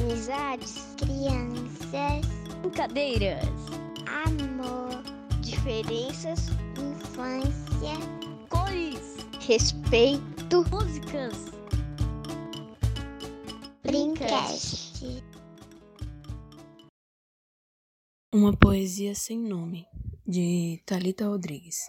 amizades, crianças, brincadeiras, amor, diferenças, infância, cores, respeito, músicas, Brincast. Uma poesia sem nome, de Talita Rodrigues.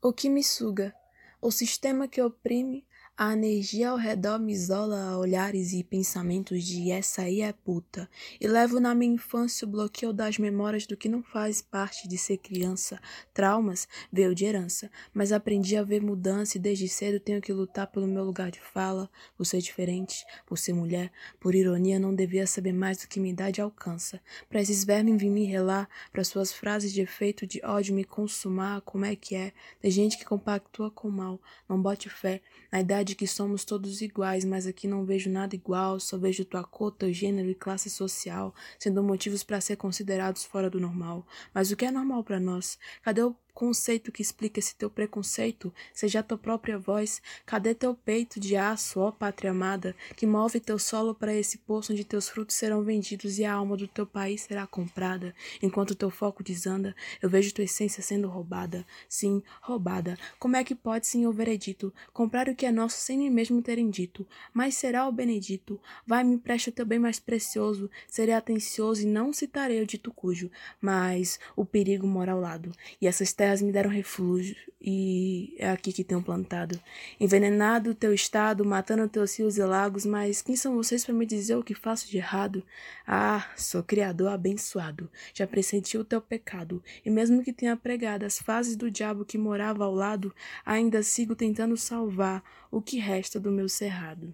O que me suga, o sistema que oprime, a energia ao redor me isola a olhares e pensamentos de essa aí é puta. E levo na minha infância o bloqueio das memórias do que não faz parte de ser criança. Traumas veio de herança, mas aprendi a ver mudança e desde cedo tenho que lutar pelo meu lugar de fala, por ser diferente, por ser mulher. Por ironia, não devia saber mais do que minha idade alcança. Pra esses vermes vir me relar, para suas frases de efeito de ódio me consumar, como é que é? Tem gente que compactua com o mal, não bote fé na idade de que somos todos iguais, mas aqui não vejo nada igual, só vejo tua cor, teu gênero e classe social, sendo motivos para ser considerados fora do normal. Mas o que é normal para nós? Cadê o conceito que explica esse teu preconceito, seja a tua própria voz. Cadê teu peito de aço, ó pátria amada, que move teu solo para esse poço onde teus frutos serão vendidos e a alma do teu país será comprada? Enquanto teu foco desanda, eu vejo tua essência sendo roubada. Sim, roubada. Como é que pode, senhor veredito, comprar o que é nosso sem nem mesmo terem dito? Mas será o benedito? Vai, me empresta o teu bem mais precioso, serei atencioso e não citarei o dito cujo, mas o perigo mora ao lado. E essas terras me deram refúgio, e é aqui que tenho plantado. Envenenado o teu estado, matando teus rios e lagos, mas quem são vocês para me dizer o que faço de errado? Ah, sou criador abençoado, já pressenti o teu pecado, e mesmo que tenha pregado as fases do diabo que morava ao lado, ainda sigo tentando salvar o que resta do meu cerrado.